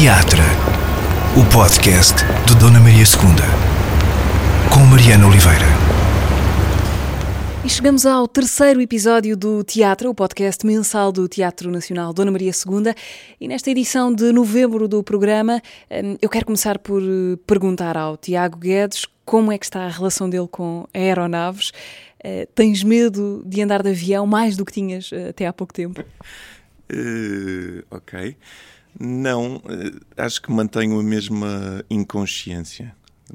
Teatra, o podcast de Dona Maria II, com Mariana Oliveira. E chegamos ao terceiro episódio do Teatro, o podcast mensal do Teatro Nacional Dona Maria II. E nesta edição de novembro do programa, hum, eu quero começar por eh, perguntar ao Tiago Guedes como é que está a relação dele com aeronaves. Uh, tens medo de andar de avião mais do que tinhas uh, até há pouco tempo? Uh, ok. Não, uh, acho que mantenho a mesma inconsciência.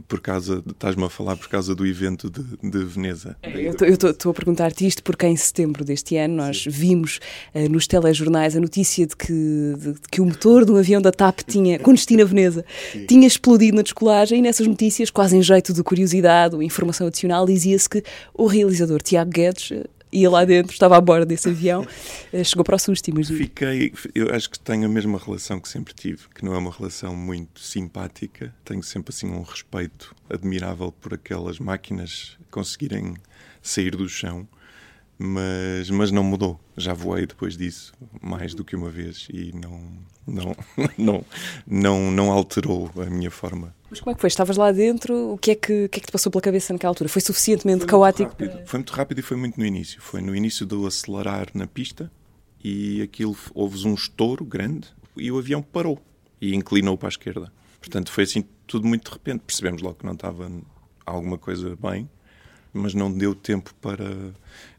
Por causa, estás-me a falar por causa do evento de, de Veneza. É, eu estou a perguntar-te isto porque em setembro deste ano nós Sim. vimos uh, nos telejornais a notícia de que, de, de que o motor do avião da TAP tinha, com destino a Veneza, Sim. tinha explodido na descolagem e nessas notícias, quase em jeito de curiosidade ou informação adicional, dizia-se que o realizador Tiago Guedes ia lá dentro, estava a bordo desse avião, eh, chegou para o susto, imagino. Fiquei, eu acho que tenho a mesma relação que sempre tive, que não é uma relação muito simpática, tenho sempre assim um respeito admirável por aquelas máquinas conseguirem sair do chão mas, mas não mudou. Já voei depois disso mais do que uma vez e não, não, não, não, não alterou a minha forma. Mas como é que foi? Estavas lá dentro, o que é que, o que, é que te passou pela cabeça naquela altura? Foi suficientemente foi caótico? Para... Foi muito rápido e foi muito no início. Foi no início do acelerar na pista e aquilo houve um estouro grande e o avião parou e inclinou para a esquerda. Portanto, foi assim tudo muito de repente. Percebemos logo que não estava alguma coisa bem mas não deu tempo para.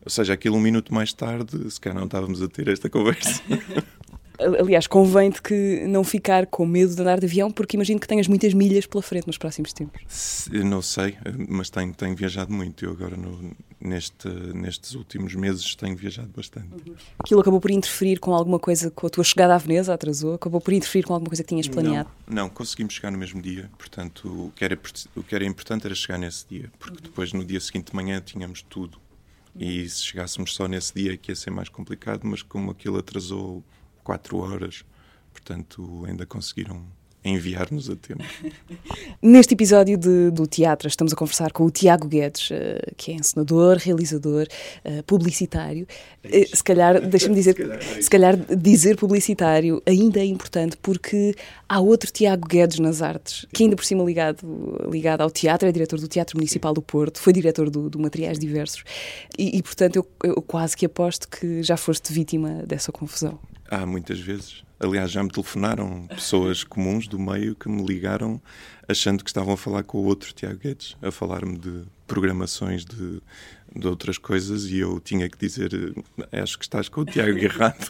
Ou seja, aquilo um minuto mais tarde, se calhar não estávamos a ter esta conversa. Aliás, convém-te que não ficar com medo de andar de avião, porque imagino que tenhas muitas milhas pela frente nos próximos tempos. Não sei, mas tenho, tenho viajado muito. Eu agora, no, neste, nestes últimos meses, tenho viajado bastante. Uhum. Aquilo acabou por interferir com alguma coisa, com a tua chegada à Veneza, atrasou? Acabou por interferir com alguma coisa que tinhas planeado? Não, não conseguimos chegar no mesmo dia. Portanto, o que era, o que era importante era chegar nesse dia, porque depois, no dia seguinte de manhã, tínhamos tudo. E se chegássemos só nesse dia, que ia ser mais complicado, mas como aquilo atrasou quatro horas. Portanto, ainda conseguiram enviar-nos a tempo. Neste episódio de, do teatro, estamos a conversar com o Tiago Guedes, uh, que é encenador, realizador, uh, publicitário. Uh, se calhar, deixa-me dizer, se calhar dizer publicitário ainda é importante porque há outro Tiago Guedes nas artes, que ainda por cima ligado, ligado ao teatro, é diretor do Teatro Municipal do Porto, foi diretor do, do Materiais Diversos e, e portanto, eu, eu quase que aposto que já foste vítima dessa confusão. Há muitas vezes. Aliás, já me telefonaram pessoas comuns do meio que me ligaram achando que estavam a falar com o outro Tiago Guedes, a falar-me de programações de, de outras coisas e eu tinha que dizer acho que estás com o Tiago errado,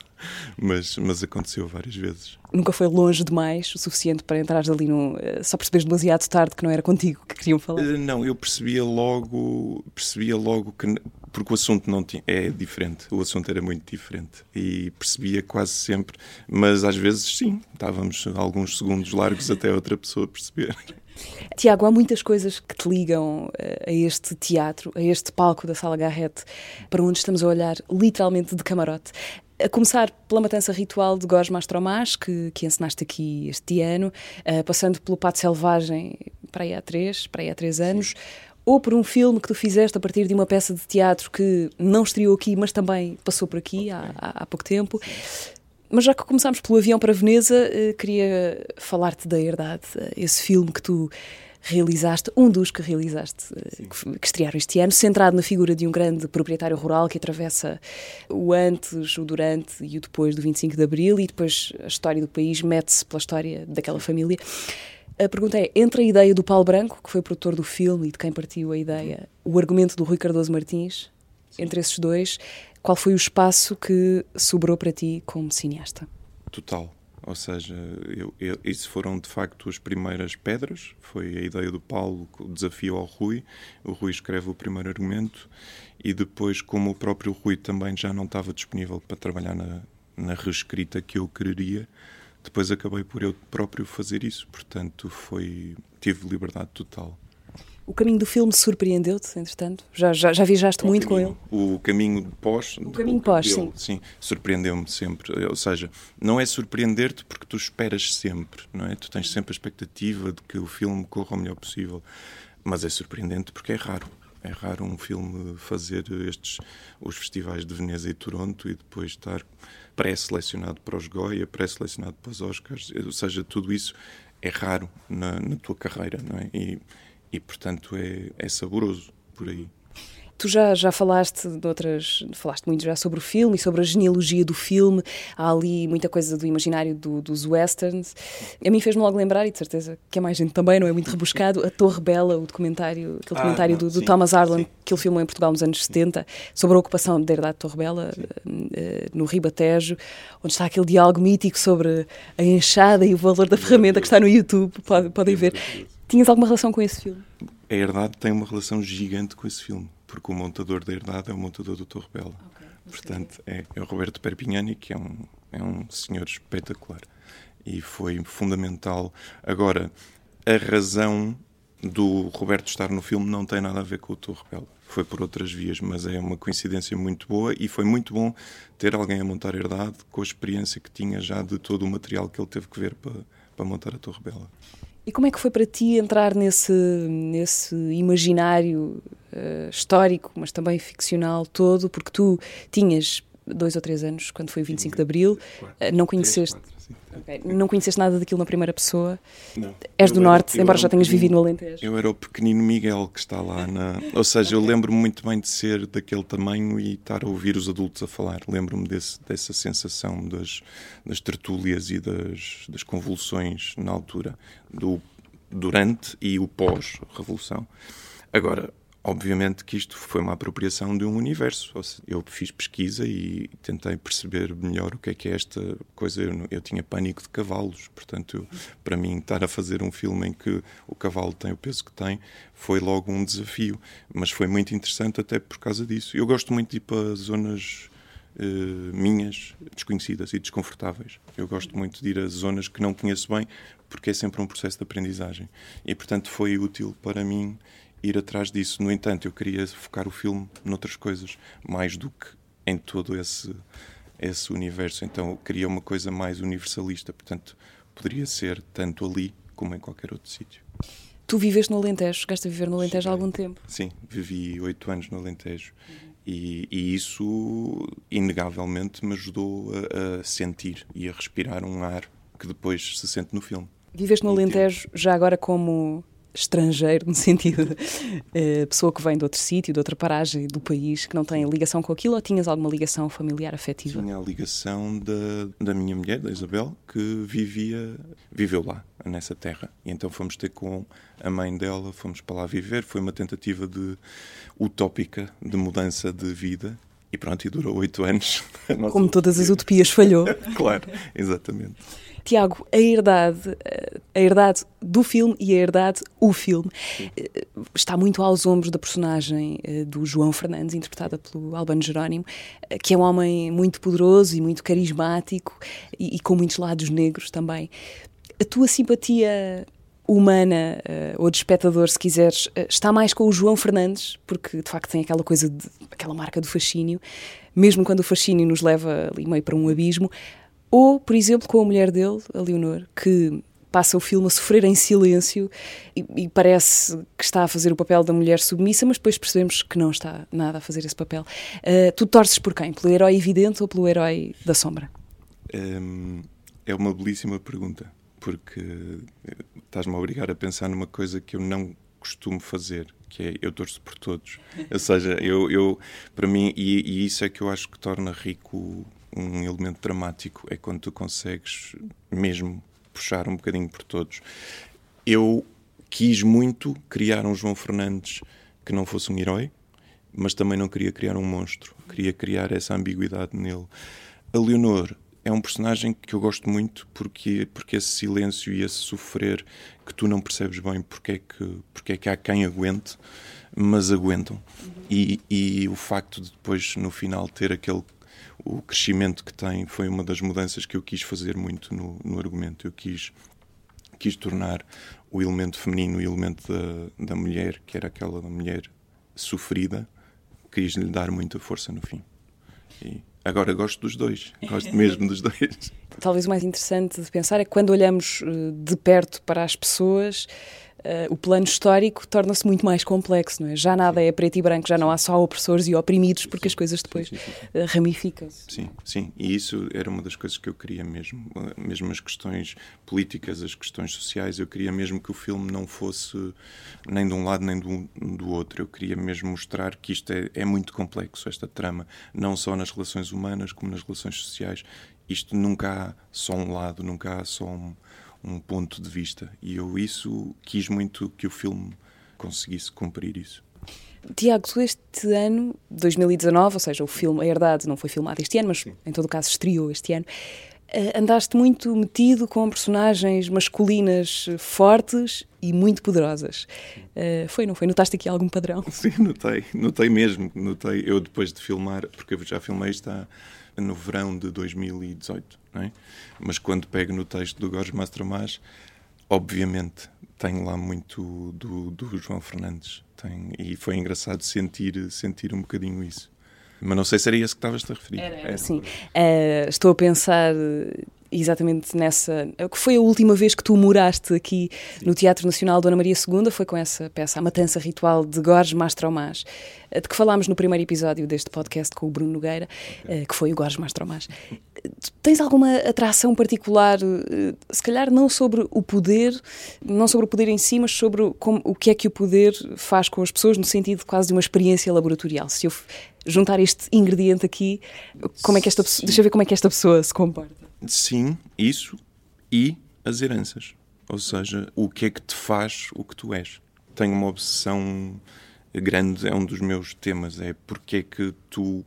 mas, mas aconteceu várias vezes. Nunca foi longe demais o suficiente para entrares ali no... Eh, só percebes demasiado tarde que não era contigo que queriam falar? Eh, não, eu percebia logo, percebia logo que porque o assunto não tinha, é diferente, o assunto era muito diferente e percebia quase sempre, mas às vezes sim, estávamos alguns segundos largos até outra pessoa perceber. Tiago, há muitas coisas que te ligam eh, a este teatro, a este palco da Sala Garrett, para onde estamos a olhar literalmente de camarote. A começar pela matança ritual de Gós Mastromás, que, que encenaste aqui este ano, uh, passando pelo Pato Selvagem para aí há três, para aí há três anos, Sim ou por um filme que tu fizeste a partir de uma peça de teatro que não estreou aqui, mas também passou por aqui há, há, há pouco tempo. Mas já que começámos pelo avião para Veneza, eh, queria falar-te da Herdade, eh, esse filme que tu realizaste, um dos que realizaste, eh, que, que estrearam este ano, centrado na figura de um grande proprietário rural que atravessa o antes, o durante e o depois do 25 de Abril e depois a história do país mete-se pela história daquela família. A pergunta é: entre a ideia do Paulo Branco, que foi produtor do filme e de quem partiu a ideia, o argumento do Rui Cardoso Martins, entre esses dois, qual foi o espaço que sobrou para ti como cineasta? Total. Ou seja, eu, eu, isso foram de facto as primeiras pedras. Foi a ideia do Paulo, o desafio ao Rui. O Rui escreve o primeiro argumento e depois, como o próprio Rui também já não estava disponível para trabalhar na, na reescrita que eu queria, depois acabei por eu próprio fazer isso, portanto foi tive liberdade total. O caminho do filme surpreendeu-te, entretanto? Já, já, já viajaste o muito caminho, com ele? O caminho pós. O caminho pós, dele, sim. Sim, surpreendeu-me sempre. Ou seja, não é surpreender-te porque tu esperas sempre, não é? Tu tens sempre a expectativa de que o filme corra o melhor possível. Mas é surpreendente porque é raro. É raro um filme fazer estes os festivais de Veneza e Toronto e depois estar pré-selecionado para os Goya, pré-selecionado para os Oscars. Ou seja, tudo isso é raro na, na tua carreira, não é? E, e portanto é, é saboroso por aí. Tu já, já falaste de outras, falaste muito já sobre o filme e sobre a genealogia do filme. Há ali muita coisa do imaginário do, dos westerns. A mim fez-me logo lembrar, e de certeza que é mais gente também, não é muito rebuscado, a Torre Bela, o documentário, aquele ah, documentário não, do, do sim, Thomas Arlen, sim. que ele filmou em Portugal nos anos 70, sobre a ocupação da herdade de Torre Bela, uh, no Ribatejo, onde está aquele diálogo mítico sobre a enxada e o valor da ferramenta que está no YouTube. Podem, podem ver. Tinhas alguma relação com esse filme? A herdade tem uma relação gigante com esse filme porque o montador da herdade é o montador do Torre Bela. Okay, Portanto, é, é, o Roberto Perpignani, que é um, é um senhor espetacular. E foi fundamental. Agora, a razão do Roberto estar no filme não tem nada a ver com o Torre Bela. Foi por outras vias, mas é uma coincidência muito boa e foi muito bom ter alguém a montar a herdade com a experiência que tinha já de todo o material que ele teve que ver para, para montar a Torre Bela. E como é que foi para ti entrar nesse, nesse imaginário uh, histórico, mas também ficcional todo? Porque tu tinhas dois ou três anos, quando foi o 25 de Abril, uh, não conheceste. Okay. Não conheceste nada daquilo na primeira pessoa? Não. És do Norte, embora já tenhas vivido no Alentejo. Eu era o pequenino Miguel que está lá na. Ou seja, okay. eu lembro-me muito bem de ser daquele tamanho e estar a ouvir os adultos a falar. Lembro-me dessa sensação das, das tertúlias e das, das convulsões na altura, do durante e o pós-revolução. Agora, Obviamente que isto foi uma apropriação de um universo. Eu fiz pesquisa e tentei perceber melhor o que é que é esta coisa. Eu, eu tinha pânico de cavalos, portanto, para mim, estar a fazer um filme em que o cavalo tem o peso que tem foi logo um desafio. Mas foi muito interessante até por causa disso. Eu gosto muito de ir para zonas uh, minhas, desconhecidas e desconfortáveis. Eu gosto muito de ir a zonas que não conheço bem, porque é sempre um processo de aprendizagem. E, portanto, foi útil para mim ir atrás disso. No entanto, eu queria focar o filme noutras coisas, mais do que em todo esse, esse universo. Então, eu queria uma coisa mais universalista. Portanto, poderia ser tanto ali como em qualquer outro sítio. Tu viveste no Alentejo, chegaste a viver no Alentejo há algum tempo? Sim, vivi oito anos no Alentejo. Uhum. E, e, isso, inegavelmente, me ajudou a, a, sentir e a respirar um ar que depois se sente no filme. Viveste no Alentejo já agora como estrangeiro, no sentido de uh, pessoa que vem de outro sítio, de outra paragem do país, que não tem ligação com aquilo, ou tinhas alguma ligação familiar afetiva? Tinha a ligação da, da minha mulher, da Isabel, que vivia, viveu lá, nessa terra. E então fomos ter com a mãe dela, fomos para lá viver. Foi uma tentativa de utópica de mudança de vida. E pronto, e durou oito anos. Como todas as utopias falhou. claro, exatamente. Tiago, a herdade, a herdade do filme e a herdade o filme. Eh, está muito aos ombros da personagem eh, do João Fernandes, interpretada pelo Albano Jerónimo, eh, que é um homem muito poderoso e muito carismático e, e com muitos lados negros também. A tua simpatia humana ou de espectador, se quiseres, está mais com o João Fernandes, porque de facto tem aquela coisa, de, aquela marca do fascínio, mesmo quando o fascínio nos leva ali meio para um abismo, ou, por exemplo, com a mulher dele, a Leonor, que passa o filme a sofrer em silêncio e, e, parece que está a fazer o papel da mulher submissa, mas depois percebemos que não está nada a fazer esse papel. Uh, tu torces por quem? Pelo herói evidente ou pelo herói da sombra? Um, é uma belíssima pergunta, porque estás-me a obrigar a pensar numa coisa que eu não costumo fazer, que é eu torço por todos. Ou seja, eu, eu para mim, e, e isso é que eu acho que torna rico um elemento dramático, é quando tu consegues mesmo puxar um bocadinho por todos. Eu quis muito criar um João Fernandes que não fosse um herói, mas também não queria criar um monstro. Queria criar essa ambiguidade nele. A Leonor é um personagem que eu gosto muito porque, porque esse silêncio e esse sofrer que tu não percebes bem porque é que, porque é que há quem aguente, mas aguentam. Uhum. E, e o facto de depois, no final, ter aquele o crescimento que tem foi uma das mudanças que eu quis fazer muito no, no argumento. Eu quis, quis tornar o elemento feminino o elemento da, da mulher, que era aquela mulher sofrida, quis lhe dar muita força no fim. E agora gosto dos dois, gosto mesmo dos dois. Talvez o mais interessante de pensar é que quando olhamos eh, de perto para as pessoas, uh, o plano histórico torna-se muito mais complexo, não é? Já nada é preto e branco, já não há só opressores e oprimidos, porque as coisas depois uh, ramificam-se. Sim, sim, e isso era uma das coisas que eu queria mesmo, mesmo as questões políticas, as questões sociais, eu queria mesmo que o filme não fosse nem de um lado nem do, do outro, eu queria mesmo mostrar que isto é, é muito complexo, esta trama, não só nas relações humanas como nas relações sociais, isto nunca há só um lado, nunca há só um, um ponto de vista. E eu isso quis muito que o filme conseguisse cumprir isso. Tiago, tu este ano, 2019, ou seja, o filme A Herdade não foi filmado este ano, mas Sim. em todo o caso estreou este ano, eh, andaste muito metido com personagens masculinas fortes e muito poderosas. Uh, foi, não foi? Notaste aqui algum padrão? Sim, notei, notei mesmo. Notei. Eu depois de filmar, porque eu já filmei está no verão de 2018, não é? Mas quando pego no texto do Gorges Mastromas, obviamente tenho lá muito do, do João Fernandes. Tem, e foi engraçado sentir, sentir um bocadinho isso. Mas não sei se era esse que estavas a referir. Era, era. Sim. Uh, estou a pensar exatamente nessa. que foi a última vez que tu moraste aqui Sim. no Teatro Nacional Dona Maria II, foi com essa peça, A Matança Ritual de Gorges Mastromás, eh, de que falámos no primeiro episódio deste podcast com o Bruno Nogueira, okay. Eh, que foi o Gorges Mastromás. Tens alguma atração particular, eh, se calhar não sobre o poder, não sobre o poder em si, mas sobre como, o que é que o poder faz com as pessoas, no sentido quase de uma experiência laboratorial? Se eu juntar este ingrediente aqui, como é que esta deixa eu ver como é que esta pessoa se comporta. Sim, isso e as heranças. Ou seja, o que é que te faz o que tu és. Tenho uma obsessão grande, é um dos meus temas, é porque é que tu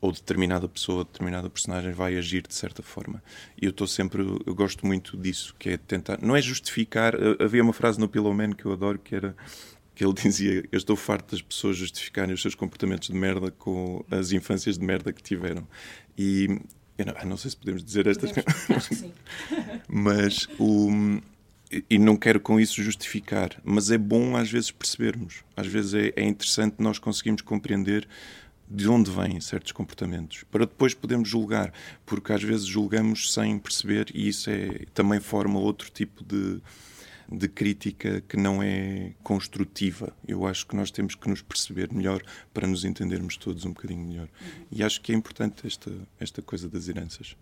ou determinada pessoa, determinada personagem vai agir de certa forma. E eu estou sempre, eu gosto muito disso, que é tentar, não é justificar, havia uma frase no Pillow Man que eu adoro que era que ele dizia: Eu estou farto das pessoas justificarem os seus comportamentos de merda com as infâncias de merda que tiveram. E eu não, não sei se podemos dizer estas coisas. mas o. E não quero com isso justificar, mas é bom às vezes percebermos. Às vezes é, é interessante nós conseguirmos compreender de onde vêm certos comportamentos, para depois podermos julgar, porque às vezes julgamos sem perceber e isso é, também forma outro tipo de, de crítica que não é construtiva. Eu acho que nós temos que nos perceber melhor para nos entendermos todos um bocadinho melhor. Uhum. E acho que é importante esta, esta coisa das heranças.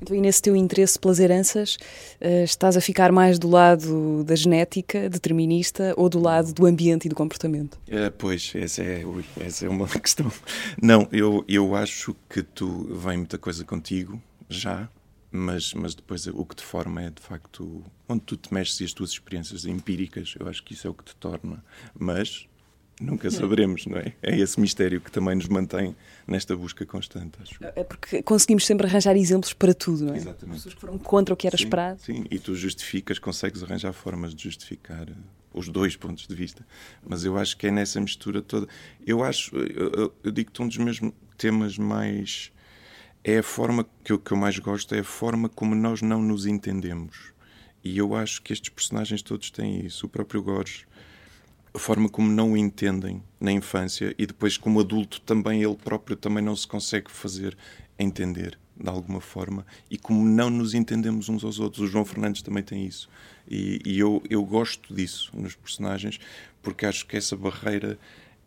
Então, e nesse teu interesse pelas heranças, uh, estás a ficar mais do lado da genética determinista ou do lado do ambiente e do comportamento? É, pois, essa é, ui, essa é uma questão. Não, eu, eu acho que tu vem muita coisa contigo já mas, mas depois o que te forma é de facto onde tu te mexes e as tuas experiências empíricas. Eu acho que isso é o que te torna. Mas nunca saberemos, não é? É esse mistério que também nos mantém nesta busca constante, acho. É porque conseguimos sempre arranjar exemplos para tudo, não é? Exatamente. Pessoas que foram contra o que era sim, esperado. Sim, e tu justificas, consegues arranjar formas de justificar os dois pontos de vista. Mas eu acho que é nessa mistura toda. Eu acho, eu, eu, eu digo-te um dos meus temas mais é a forma que eu, que eu mais gosto, é a forma como nós não nos entendemos. E eu acho que estes personagens todos têm isso. O próprio Gorges, a forma como não o entendem na infância e depois como adulto também ele próprio também não se consegue fazer entender de alguma forma e como não nos entendemos uns aos outros. O João Fernandes também tem isso. E, e eu, eu gosto disso nos personagens porque acho que essa barreira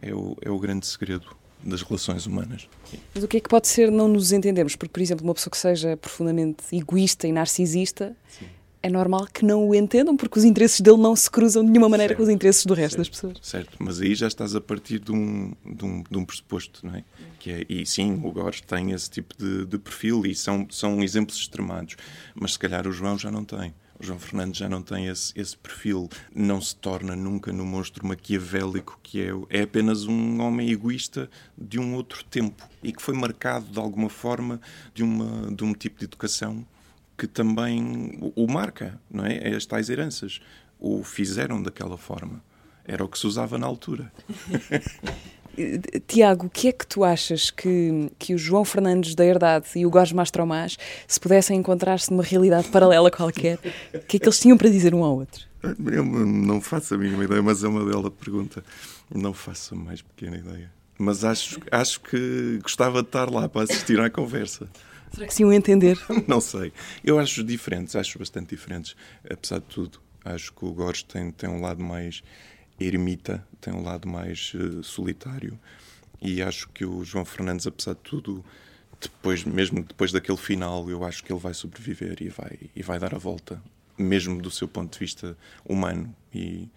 é o, é o grande segredo das relações humanas. Mas o que é que pode ser não nos entendemos? Porque, por exemplo, uma pessoa que seja profundamente egoísta e narcisista, Sim. é normal que não o entendam, porque os interesses dele não se cruzam de nenhuma maneira certo. com os interesses do resto certo. das pessoas. Certo, mas aí já estás a partir de um, de um, de um pressuposto, não é? Que é? E sim, o Gores tem esse tipo de, de perfil e são, são exemplos extremados, mas se calhar o João já não tem. João Fernandes já não tem esse, esse perfil, não se torna nunca no monstro maquiavélico que é. É apenas um homem egoísta de um outro tempo e que foi marcado de alguma forma de, uma, de um tipo de educação que também o, o marca, não é? é? As tais heranças o fizeram daquela forma. Era o que se usava na altura. Tiago, o que é que tu achas que, que o João Fernandes da Herdade e o Gorges Mastromás, se pudessem encontrar-se numa realidade paralela qualquer, o que é que eles tinham para dizer um ao outro? Eu não faço a mínima ideia, mas é uma bela pergunta. Não faço a mais pequena ideia. Mas acho, acho que gostava de estar lá para assistir à conversa. Será que se iam entender? Não sei. Eu acho diferentes, acho bastante diferentes, apesar de tudo. Acho que o Gores tem, tem um lado mais ermita, tem um lado mais uh, solitário. E acho que o João Fernandes, apesar de tudo, depois, mesmo depois daquele final, eu acho que ele vai sobreviver e vai, e vai dar a volta, mesmo do seu ponto de vista humano. E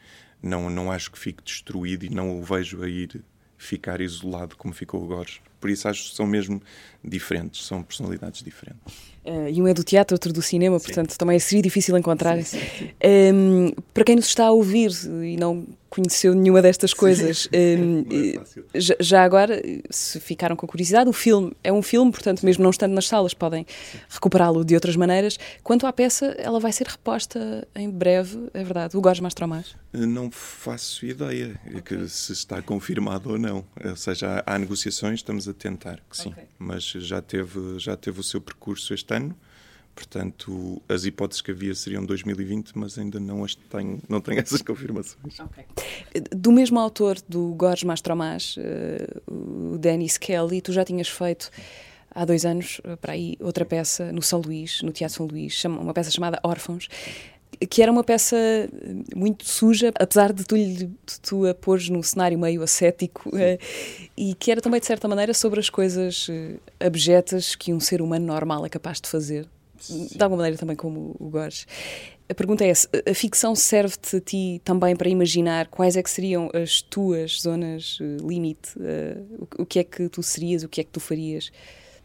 não, não acho que fique destruído e não o vejo a ir ficar isolado como ficou o. Por isso acho que são mesmo diferentes, são personalidades diferentes. Uh, e um é do teatro, outro do cinema, sim. portanto também seria difícil encontrar. Sim, sim, um, ehm, para quem nos está a ouvir e não conheceu nenhuma destas coisas, um, ehm, é já, já, agora, se ficaram com curiosidade, o filme é um filme, portanto, mesmo não estando nas salas, podem recuperá-lo de outras maneiras. Quanto à peça, ela vai ser reposta em breve, é verdade? O Gorges Mastromás? Não faço ideia okay. se está confirmado ou não. Ou seja, há, há negociações, estamos a tentar que sim, okay. mas já teve, já teve o seu percurso este ano. Portanto, as hipóteses que havia seriam 2020, mas ainda não as tenho, não tenho essas confirmações. Okay. Do mesmo autor do Gorges Mastromás, uh, o Dennis Kelly, tu já tinhas feito há dois anos, eh, para aí, outra peça no São Luís, no Teatro São Luís, uma peça chamada Órfãos, que era uma peça muito suja, apesar de tu, de tu a pôres num cenário meio ascético, uh, e que era também, de certa maneira, sobre as coisas uh, abjetas que um ser humano normal é capaz de fazer. Sim. de alguma maneira também como o Gores. A pergunta é essa, a ficção serve-te a ti também para imaginar quais é que seriam as tuas zonas uh, limite? Uh, o, o, que é que tu serias, o que é que tu farias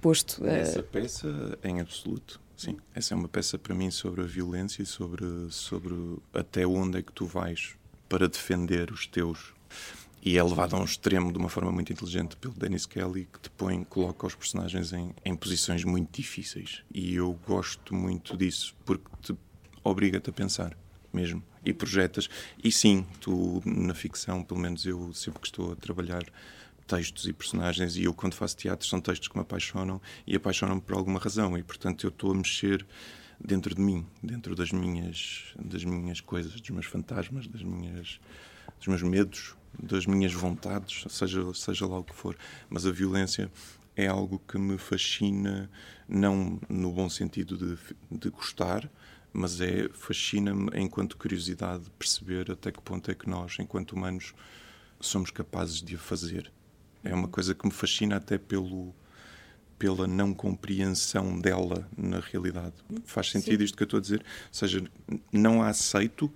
posto... Uh... Essa peça, em absoluto, sim. Essa é uma peça para mim sobre a violência e sobre, sobre até onde é que tu vais para defender os teus e é levado a um extremo de uma forma muito inteligente pelo Dennis Kelly, que te põe, coloca os personagens em, em posições muito difíceis. E eu gosto muito disso, porque te obriga-te a pensar mesmo e projetas. E sim, tu na ficção, pelo menos eu sempre que estou a trabalhar textos e personagens, e eu quando faço teatro são textos que me apaixonam e apaixonam-me por alguma razão, e portanto eu estou a mexer dentro de mim, dentro das minhas, das minhas coisas, dos meus fantasmas, das minhas, dos meus medos, das minhas vontades, seja, seja lá o que for. Mas a violência é algo que me fascina, não no bom sentido de, de gostar, mas é fascina-me enquanto curiosidade perceber até que ponto é que nós, enquanto humanos, somos capazes de a fazer. É uma coisa que me fascina até pelo pela não compreensão dela na realidade. Faz sentido Sim. isto que eu estou a dizer? Ou seja, não a aceito,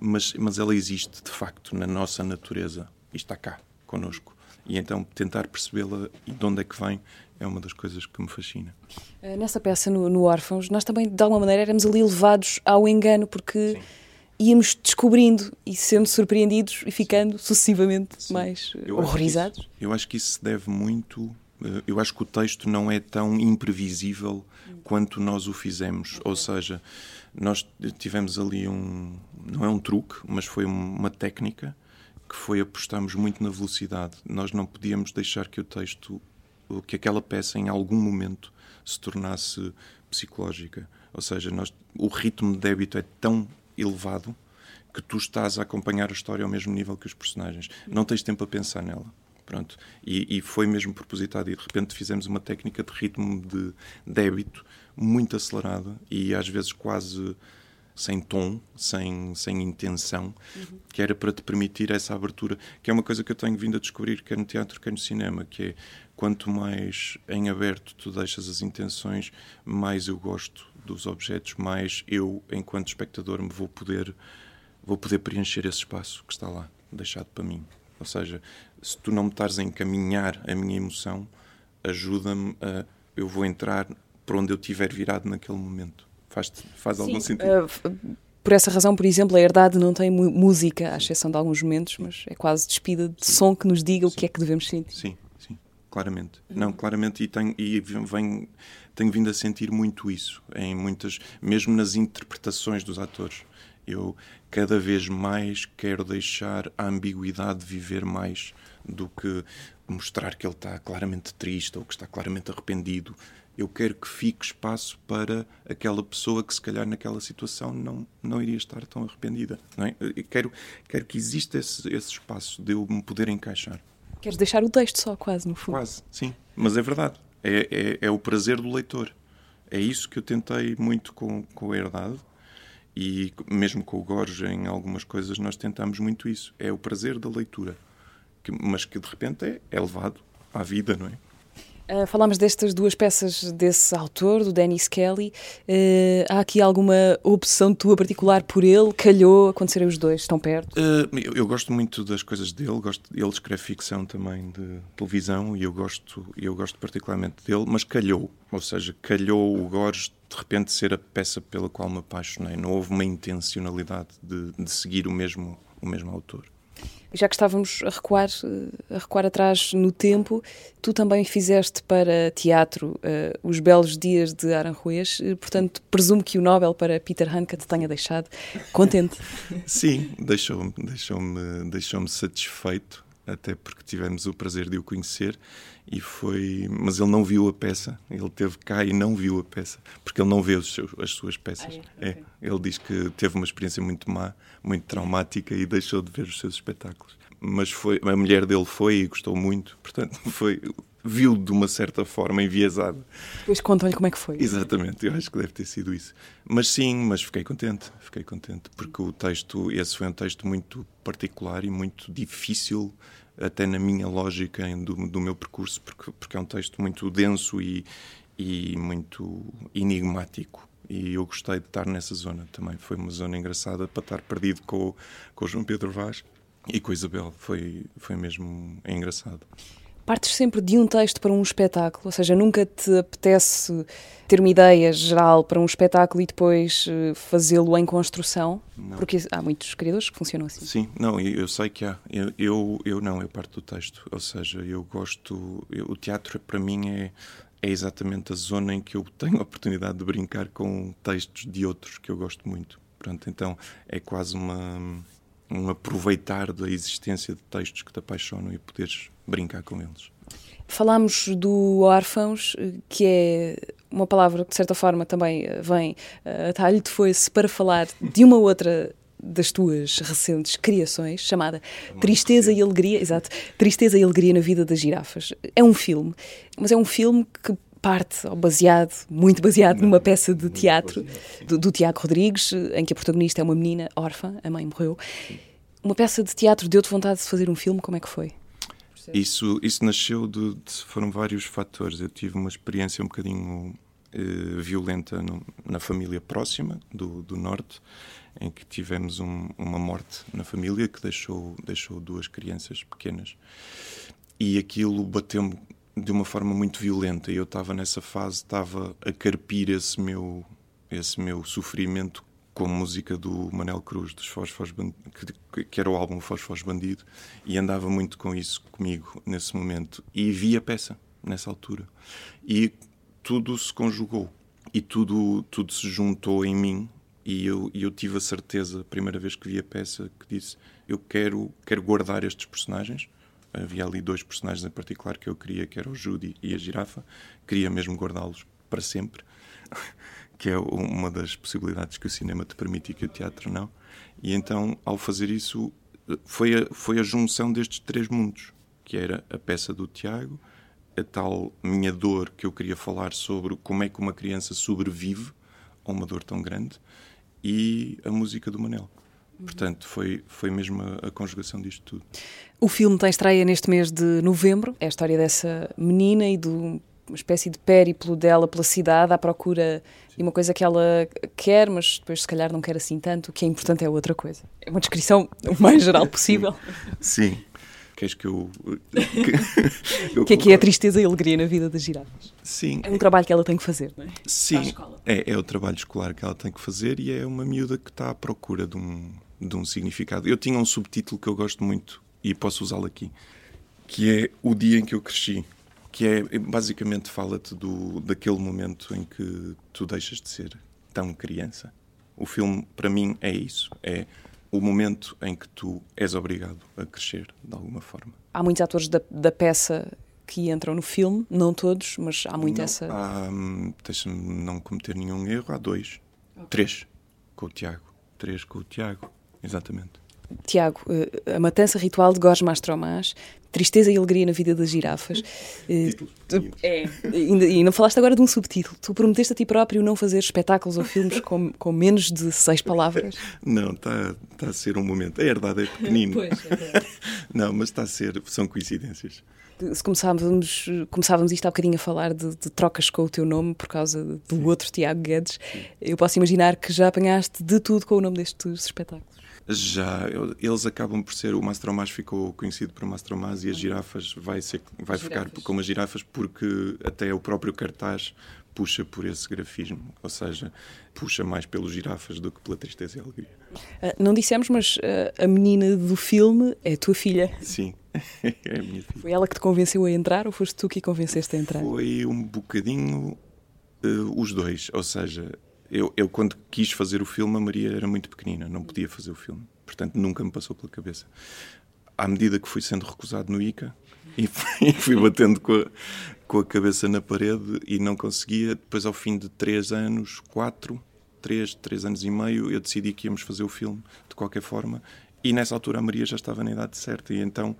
mas, mas ela existe de facto na nossa natureza e está cá connosco. E então tentar percebê-la e de onde é que vem é uma das coisas que me fascina. Eh, nessa peça, no, no Órfãos, nós também, de alguma maneira, éramos ali levados ao engano, porque Sim. Íamos descobrindo e sendo surpreendidos e ficando sucessivamente Sim. mais eu horrorizados. Acho isso, eu acho que isso se deve muito. Eh, eu acho que o texto não é tão imprevisível quanto nós o fizemos. Okay. Ou seja, nós tivemos ali um. Não é um truque, mas foi uma técnica que foi apostarmos muito na velocidade. Nós não podíamos deixar que o texto, que aquela peça em algum momento se tornasse psicológica. Ou seja, nós, o ritmo de débito é tão elevado que tu estás a acompanhar a história ao mesmo nível que os personagens. Não tens tempo a pensar nela. Pronto. E, e, foi mesmo propositado. E de repente fizemos uma técnica de ritmo de débito muito acelerada e às vezes quase sem tom, sem, sem intenção, uhum. que era para te permitir essa abertura, que é uma coisa que eu tenho vindo a descobrir, quer no teatro, quer no cinema, que é quanto mais em aberto tu deixas as intenções, mais eu gosto dos objetos, mais eu, enquanto espectador, me vou poder, vou poder preencher esse espaço que está lá, deixado para mim. Ou seja, se tu não me estás a encaminhar a minha emoção, ajuda-me a. Eu vou entrar para onde eu estiver virado naquele momento. Faz, faz algum sentido? Uh, por essa razão, por exemplo, a herdade não tem música, à exceção de alguns momentos, mas é quase despida de sim. som que nos diga sim. o que é que devemos sentir. Sim, sim, claramente. Uhum. Não, claramente, e, tenho, e venho, tenho vindo a sentir muito isso, em muitas, mesmo nas interpretações dos atores. Eu cada vez mais quero deixar a ambiguidade viver mais do que mostrar que ele está claramente triste ou que está claramente arrependido eu quero que fique espaço para aquela pessoa que se calhar naquela situação não, não iria estar tão arrependida. Não é? quero, quero que exista esse, esse espaço de eu me poder encaixar. Queres deixar o texto só, quase, no fundo. Quase, sim. Mas é verdade. É, é, é o prazer do leitor. É isso que eu tentei muito com, com a herdade E mesmo com o Gorge, em algumas coisas, nós tentamos muito isso. É o prazer da leitura, que, mas que de repente é, é levado à vida, não é? Uh, falámos destas duas peças desse autor, do Dennis Kelly. Uh, há aqui alguma opção tua particular por ele? Calhou acontecerem os dois tão perto? Uh, eu, eu, gosto muito das coisas dele. Gosto, ele escreve ficção também de televisão e eu gosto, eu gosto particularmente dele, mas calhou. Ou seja, calhou o Gorges de repente ser a peça pela qual me apaixonei. Não houve uma intencionalidade de, de seguir o mesmo, o mesmo autor. Já que estávamos a recuar, eh, a recuar atrás no tempo, tu também fizeste para teatro uh, Os Belos Dias de Aranjuez, eh, portanto, presumo que o Nobel para Peter Handke te tenha deixado contente. Sim, deixou-me deixou deixou satisfeito, até porque tivemos o prazer de o conhecer e foi mas ele não viu a peça ele teve cá e não viu a peça porque ele não vê seus, as suas peças ah, é? é? ele diz que teve uma experiência muito má muito traumática e deixou de ver os seus espetáculos mas foi a mulher dele foi e gostou muito portanto foi viu de uma certa forma enviesada depois contam-lhe como é que foi exatamente eu acho que deve ter sido isso mas sim mas fiquei contente fiquei contente porque o texto esse foi um texto muito particular e muito difícil até na minha lógica do, do meu percurso, porque, porque é um texto muito denso e, e muito enigmático. E eu gostei de estar nessa zona também. Foi uma zona engraçada para estar perdido com, com o João Pedro Vaz e com a Isabel. Foi, foi mesmo engraçado partes sempre de um texto para um espetáculo, ou seja, nunca te apetece ter uma ideia geral para um espetáculo e depois eh, fazê-lo em construção? Não. Porque há muitos criadores que funcionam assim. Sim, não, eu, sei que há. Eu, eu, eu, não, eu parto do texto. Ou seja, eu gosto. Eu, o teatro para mim é, é exatamente a zona em que eu tenho a oportunidade de brincar com textos de outros que eu gosto muito. Pronto, então é quase uma um aproveitar da existência de textos que te apaixonam e poderes brincar com eles. Falámos do órfãos, que é uma palavra que de certa forma também vem a talho de foice para falar de uma outra das tuas recentes criações, chamada Tristeza e Alegria, exato, Tristeza e Alegria na Vida das Girafas. É um filme, mas é um filme que parte, ou baseado, muito baseado numa peça de teatro do, do, Tiago Rodrigues, em que a protagonista é uma menina órfã, a mãe morreu. Uma peça de teatro deu-te vontade de fazer um filme? Como é que foi? Isso, isso nasceu de, de, foram vários fatores. Eu tive uma experiência um bocadinho eh, violenta no, na família próxima do, do norte, em que tivemos um, uma morte na família que deixou deixou duas crianças pequenas e aquilo bateu-me de uma forma muito violenta. E eu estava nessa fase, estava a carpir esse meu esse meu sofrimento com a música do Manel Cruz, dos Fosfos que, que era o álbum Fosfos Bandido, e andava muito com isso comigo nesse momento. E vi a peça nessa altura. E tudo se conjugou e tudo, tudo se juntou em mim. E eu, eu tive a certeza, primeira vez que vi a peça, que disse: Eu quero, quero guardar estes personagens. Havia ali dois personagens em particular que eu queria, que era o Judy e a girafa. Queria mesmo guardá-los para sempre que é uma das possibilidades que o cinema te permite e que o teatro não. E então, ao fazer isso, foi a, foi a junção destes três mundos, que era a peça do Tiago, a tal minha dor que eu queria falar sobre como é que uma criança sobrevive a uma dor tão grande, e a música do Manel. Portanto, foi, foi mesmo a, a, conjugação disto tudo. O filme tem estreia neste mês de novembro. É a história dessa menina e do uma espécie de périplo dela pela cidade à procura de uma coisa que ela quer, mas depois se calhar não quer assim tanto. O que é importante é outra coisa. É uma descrição o mais geral possível. Sim. Queres que eu. O que é que é a tristeza e a alegria na vida das girafas? Sim. É um trabalho que ela tem que fazer, não é? Sim. É, é o trabalho escolar que ela tem que fazer e é uma miúda que está à procura de um, de um significado. Eu tinha um subtítulo que eu gosto muito e posso usá-lo aqui, que é O Dia em que Eu Cresci que é basicamente fala-te do daquele momento em que tu deixas de ser tão criança. O filme para mim é isso, é o momento em que tu és obrigado a crescer de alguma forma. Há muitos atores da, da peça que entram no filme, não todos, mas há muito não, essa. Há, deixa-me não cometer nenhum erro, há dois, okay. três com o Tiago, três com o Tiago, exatamente. Tiago, uh, A Matança Ritual de Gorges Mastromás, Tristeza e Alegria na Vida das Girafas. Uh, é. E não falaste agora de um subtítulo. Tu prometeste a ti próprio não fazer espetáculos ou filmes com, com menos de seis palavras? Não, está tá a ser um momento. A herdade é pequenino. pois, é não, mas está a ser. São coincidências se começávamos, começávamos isto há bocadinho a falar de, de, trocas com o teu nome por causa do Sim. outro Tiago Guedes, Sim. eu posso imaginar que já apanhaste de tudo com o nome destes espetáculos. Já, eles acabam por ser. O Mastromás ficou conhecido por Mastromás e as girafas vai, ser, vai ficar como as girafas porque até o próprio cartaz puxa por esse grafismo, ou seja, puxa mais pelos girafas do que pela tristeza e alegria. Uh, não dissemos, mas uh, a menina do filme é a tua filha. Sim, é a minha filha. Foi ela que te convenceu a entrar ou foste tu que a convenceste a entrar? Foi um bocadinho uh, os dois, ou seja, eu, eu, quando quis fazer o filme, a Maria era muito pequenina, não podia fazer o filme. Portanto, nunca me passou pela cabeça. À medida que fui sendo recusado no ICA e fui, fui batendo com a, com a cabeça na parede e não conseguia, depois, ao fim de três anos, quatro, três, três anos e meio, eu decidi que íamos fazer o filme de qualquer forma. E nessa altura a Maria já estava na idade certa. E então,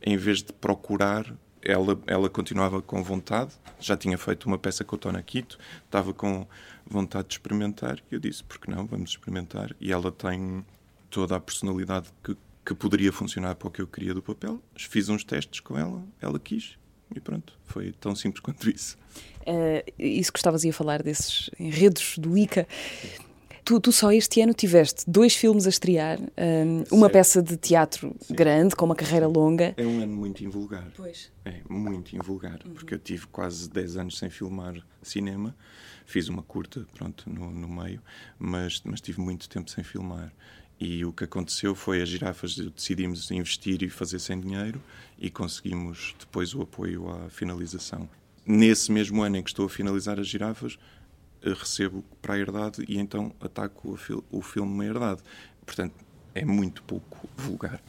em vez de procurar ela, ela continuava com vontade, já tinha feito uma peça com o Tona Quito, estava com vontade de experimentar, e eu disse, por que não, vamos experimentar, e ela tem toda a personalidade que, que poderia funcionar para o que eu queria do papel, fiz uns testes com ela, ela quis, e pronto, foi tão simples quanto isso. Uh, isso que estavas a falar desses enredos do ICA, Tu, tu, só este ano tiveste dois filmes a estrear, um, uma peça de teatro Sim. grande, com uma carreira longa. É um ano muito invulgar. Pois. É, muito invulgar, uhum. porque eu tive quase 10 anos sem filmar cinema. Fiz uma curta, pronto, no, no meio, mas, mas tive muito tempo sem filmar. E o que aconteceu foi as girafas decidimos investir e fazer sem dinheiro e conseguimos depois o apoio à finalização. Nesse mesmo ano em que estou a finalizar as girafas, recebo para a herdade e então ataco fil o filme uma herdade. Portanto, é muito pouco vulgar.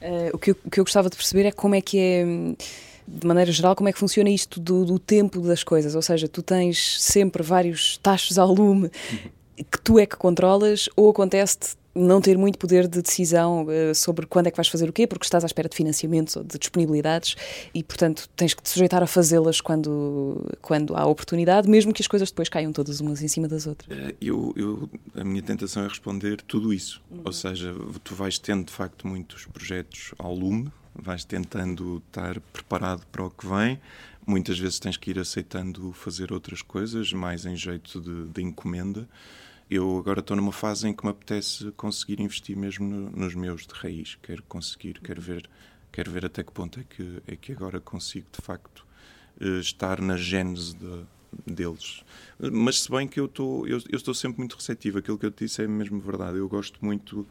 Uh, o, que eu, o, que eu, gostava de perceber é como é que é, de maneira geral, como é que funciona isto do, do tempo das coisas. Ou seja, tu tens sempre vários tachos ao lume que tu é que controlas ou acontece não ter muito poder de decisão uh, sobre quando é que vais fazer o quê, porque estás à espera de financiamentos ou de disponibilidades e, portanto, tens que te sujeitar a fazê-las quando, quando há oportunidade, mesmo que as coisas depois caiam todas umas em cima das outras. Eh, eu, eu a minha tentação é responder tudo isso. Uhum. Ou seja, tu vais tendo, de facto, muitos projetos ao lume, vais tentando estar preparado para o que vem. Muitas vezes tens que ir aceitando fazer outras coisas, mais em jeito de, de encomenda eu agora estou numa fase em que me apetece conseguir investir mesmo no, nos meus de raiz. Quero conseguir, quero ver, quero ver até que ponto é que, é que agora consigo, de facto, eh, estar na gênese de, deles. Mas se bem que eu estou, eu, eu, estou sempre muito receptivo, aquilo que eu te disse é mesmo verdade. Eu gosto muito,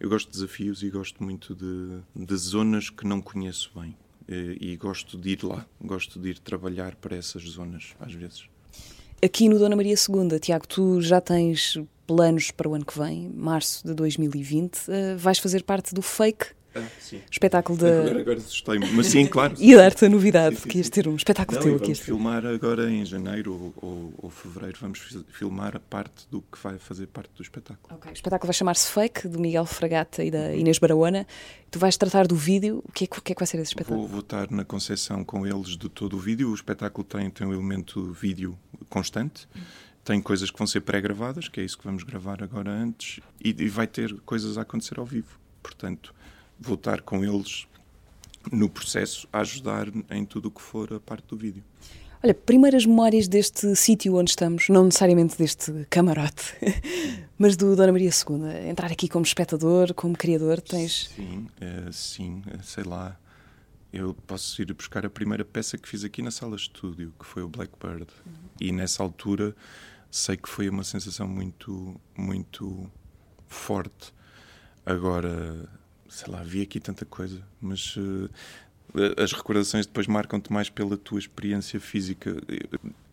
eu gosto de desafios e gosto muito de, de zonas que não conheço bem. E, eh, e gosto de ir lá, gosto de ir trabalhar para essas zonas, às vezes. Aqui no Dona Maria II, Tiago, tu já tens planos para o ano que vem, março de 2020. Uh, eh, vais fazer parte do Fake ah, sim. Espetáculo de. Agora, agora assustei-me, mas sim, claro. e dar-te a novidade sim, sim, que ias ter um espetáculo Não, teu aqui. Vamos filmar agora em janeiro ou, ou, ou, fevereiro, vamos filmar a parte do que vai fazer parte do espetáculo. Ok, o espetáculo vai chamar-se Fake, do Miguel Fragata e da Inês Barahona. Tu vais tratar do vídeo. O que é, o que, é que vai ser esse espetáculo? Vou, vou estar na concessão com eles de todo o vídeo. O espetáculo tem, tem um elemento vídeo constante. Hum tem coisas que vão ser pré-gravadas, que é isso que vamos gravar agora antes, e, e, vai ter coisas a acontecer ao vivo. Portanto, vou estar com eles no processo a ajudar em tudo o que for a parte do vídeo. Olha, primeiras memórias deste sítio onde estamos, não necessariamente deste camarote, mas do Dona Maria II. Entrar aqui como espectador, como criador, tens. Sim, é, sim, é, sei lá. Eu posso ir buscar a primeira peça que fiz aqui na sala de estúdio, que foi o Blackbird. Uhum. E nessa altura sei que foi uma sensação muito, muito forte. Agora, sei lá, vi aqui tanta coisa, mas uh, as recordações depois marcam-te mais pela tua experiência física.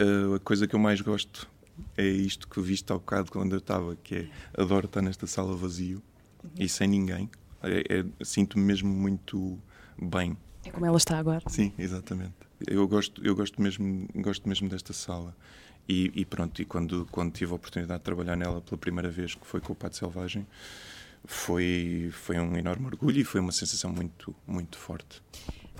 Uh, a coisa que eu mais gosto é isto que viste ao bocado quando eu estava, que é adoro estar nesta sala vazio uhum. e sem ninguém. É, é, Sinto-me mesmo muito bem. É como ela está agora. Sim, exatamente. Eu gosto, eu gosto mesmo, gosto mesmo desta sala. E, e, pronto, e quando, quando tive a oportunidade de trabalhar nela pela primeira vez, que foi com o Pato Selvagem, foi, foi um enorme orgulho e foi uma sensação muito, muito forte.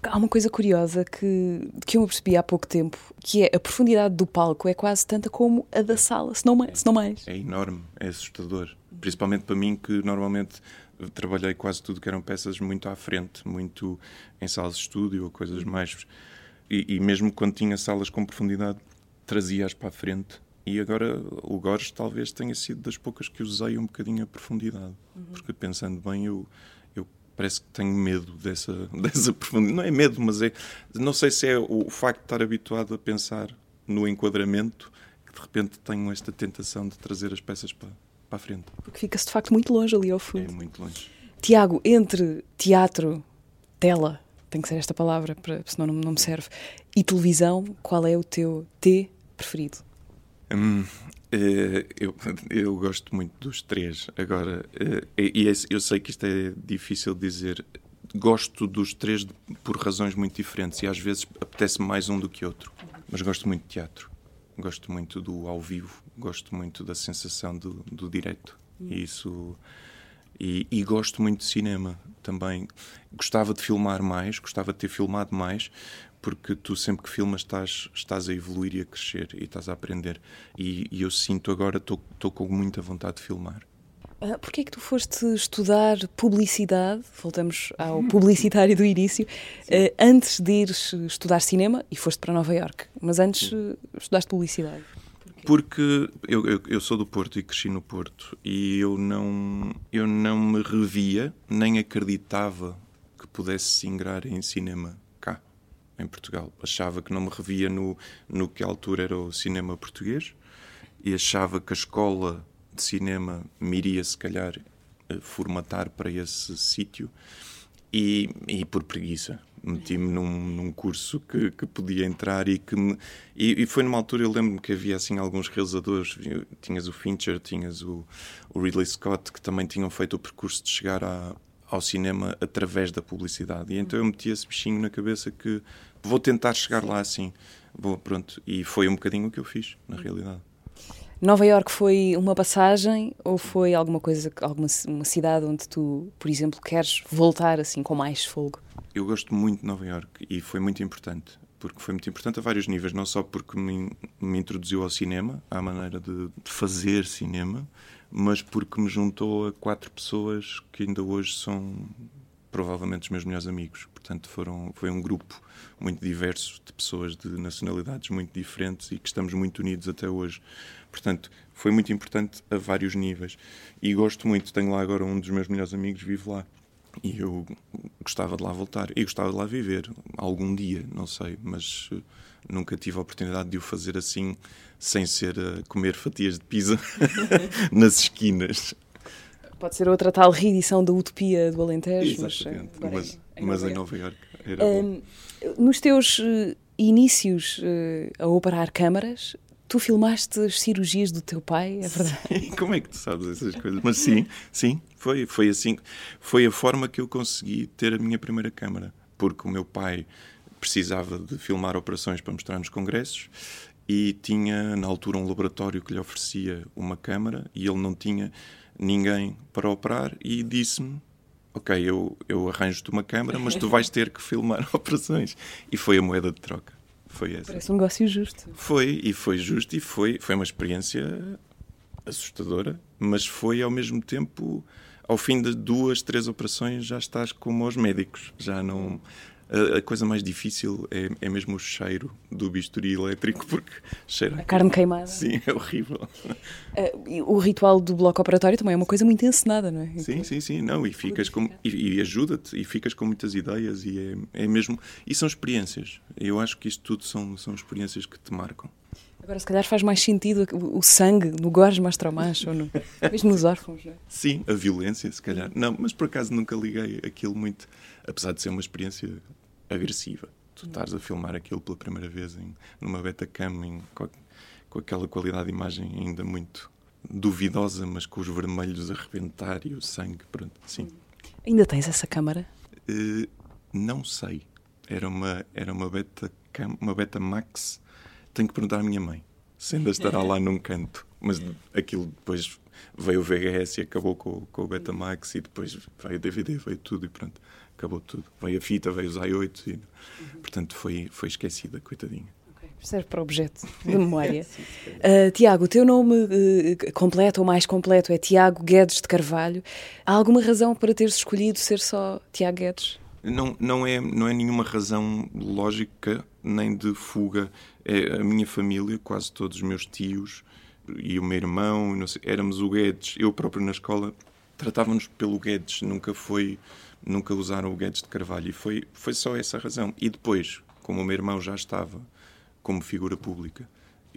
Há uma coisa curiosa que, que eu me percebi há pouco tempo, que é a profundidade do palco é quase tanta como a da sala, se não, mais, se não mais. É enorme, é assustador. Principalmente para mim, que normalmente trabalhei quase tudo que eram peças muito à frente, muito em salas de estúdio ou coisas mais. E, e mesmo quando tinha salas com profundidade, trazia-as para a frente. E agora o Gores talvez tenha sido das poucas que usei um bocadinho a profundidade. Uhum. Porque pensando bem, eu, parece que tenho medo dessa, dessa profundidade. Não é medo, mas é. Não sei se é o facto de estar habituado a pensar no enquadramento que de repente tenho esta tentação de trazer as peças para, para a frente. Porque fica-se de facto muito longe ali ao fundo. É muito longe. Tiago, entre teatro, tela, tem que ser esta palavra, para, senão não, não me serve, e televisão, qual é o teu T preferido? Hum, eh, eu, eu gosto muito dos três. Agora, eh, e eu sei que isto é difícil dizer. Gosto dos três por razões muito diferentes e às vezes apetece mais um do que outro. Mas gosto muito de teatro. Gosto muito do ao vivo. Gosto muito da sensação do, do direto. E isso. E, e, gosto muito de cinema também. Gostava de filmar mais, gostava de ter filmado mais, porque tu sempre que filmas estás, estás a evoluir e a crescer e estás a aprender. E, e eu sinto agora, estou com muita vontade de filmar. Uh, Porquê é que tu foste estudar publicidade, voltamos ao publicitário do início, uh, antes de ires estudar cinema e foste para Nova York, mas antes uh, estudaste publicidade? Porque eu, eu, eu, sou do Porto e cresci no Porto. E eu não, eu não me revia nem acreditava que pudesse se ingrar em cinema em Portugal. Achava que não me revia no, no que à altura era o cinema português e achava que a escola de cinema me iria, se calhar, eh, formatar para esse sítio e, e por preguiça. Meti-me num, num, curso que, que, podia entrar e que me, e, e, foi numa altura, eu lembro-me que havia assim alguns realizadores, tinhas o Fincher, tinhas o, o Ridley Scott, que também tinham feito o percurso de chegar à, ao cinema através da publicidade. E então eu meti esse bichinho na cabeça que vou tentar chegar lá assim. Vou, pronto. E foi um bocadinho o que eu fiz, na realidade. Nova York foi uma passagem ou foi alguma coisa, alguma uma cidade onde tu, por exemplo, queres voltar assim com mais fogo? Eu gosto muito de Nova York e foi muito importante porque foi muito importante a vários níveis, não só porque me, me introduziu ao cinema, à maneira de, de, fazer cinema, mas porque me juntou a quatro pessoas que ainda hoje são provavelmente os meus melhores amigos. Portanto, foram, foi um grupo muito diverso de pessoas de nacionalidades muito diferentes e que estamos muito unidos até hoje. Portanto, foi muito importante a vários níveis. E gosto muito, tenho lá agora um dos meus melhores amigos, vive lá. E eu gostava de lá voltar e gostava de lá viver algum dia, não sei, mas uh, nunca tive a oportunidade de o fazer assim, sem ser a comer fatias de pizza nas esquinas. Pode ser outra tal reedição da Utopia do Alentejo, Exatamente, mas, mas, em, mas em Nova Iorque era um, Nos teus uh, inícios uh, a operar câmaras, tu filmaste as cirurgias do teu pai, é verdade? Sim, como é que tu sabes essas coisas? Mas sim, sim, foi, foi assim. Foi a forma que eu consegui ter a minha primeira câmara, porque o meu pai precisava de filmar operações para mostrar nos congressos e tinha na altura um laboratório que lhe oferecia uma câmara e ele não tinha ninguém para operar e disse-me ok, eu, eu arranjo-te uma câmara, mas tu vais ter que filmar operações. E foi a moeda de troca. Foi essa. Parece um negócio justo. Foi, e foi justo, e foi, foi uma experiência assustadora, mas foi ao mesmo tempo, ao fim de duas, três operações, já estás como aos médicos. Já não a, a coisa mais difícil é, é, mesmo o cheiro do bisturi elétrico, porque cheira. A carne queimada. Sim, é horrível. Uh, o ritual do bloco operatório também é uma coisa muito encenada, não é? Sim, sim, sim. Não, e ficas com. E, e ajuda-te, e ficas com muitas ideias, e é, é mesmo. E são experiências. Eu acho que isto tudo são, são experiências que te marcam. Agora, se calhar faz mais sentido o sangue no Gorges Mastromacho, ou no, mesmo nos órfãos, não é? Sim, a violência, se calhar. Não, mas por acaso nunca liguei aquilo muito, apesar de ser uma experiência agressiva. Tu estás a filmar aquilo pela primeira vez em, numa Betacam, em, com, com aquela qualidade de imagem ainda muito duvidosa, mas com os vermelhos a rebentar e o sangue, pronto, sim. Ainda tens essa câmara? Uh, não sei. Era uma, era uma Betacam, uma Betamax tenho que perguntar à minha mãe se ainda estará lá num canto. Mas aquilo depois veio o VHS e acabou com, com o Betamax e depois veio o DVD, veio tudo e pronto, acabou tudo. Veio a fita, veio os i8 e, uhum. portanto, foi, foi esquecida, coitadinha. Serve para objeto de memória. uh, Tiago, o teu nome uh, completo ou mais completo é Tiago Guedes de Carvalho. Há alguma razão para teres escolhido ser só Tiago Guedes? Não, não, é, não é nenhuma razão lógica nem de fuga. É a minha família, quase todos os meus tios e o meu irmão, sei, éramos o Guedes. Eu próprio na escola tratávamos pelo Guedes, nunca foi, nunca usaram o Guedes de Carvalho. E foi, foi só essa razão. E depois, como o meu irmão já estava como figura pública,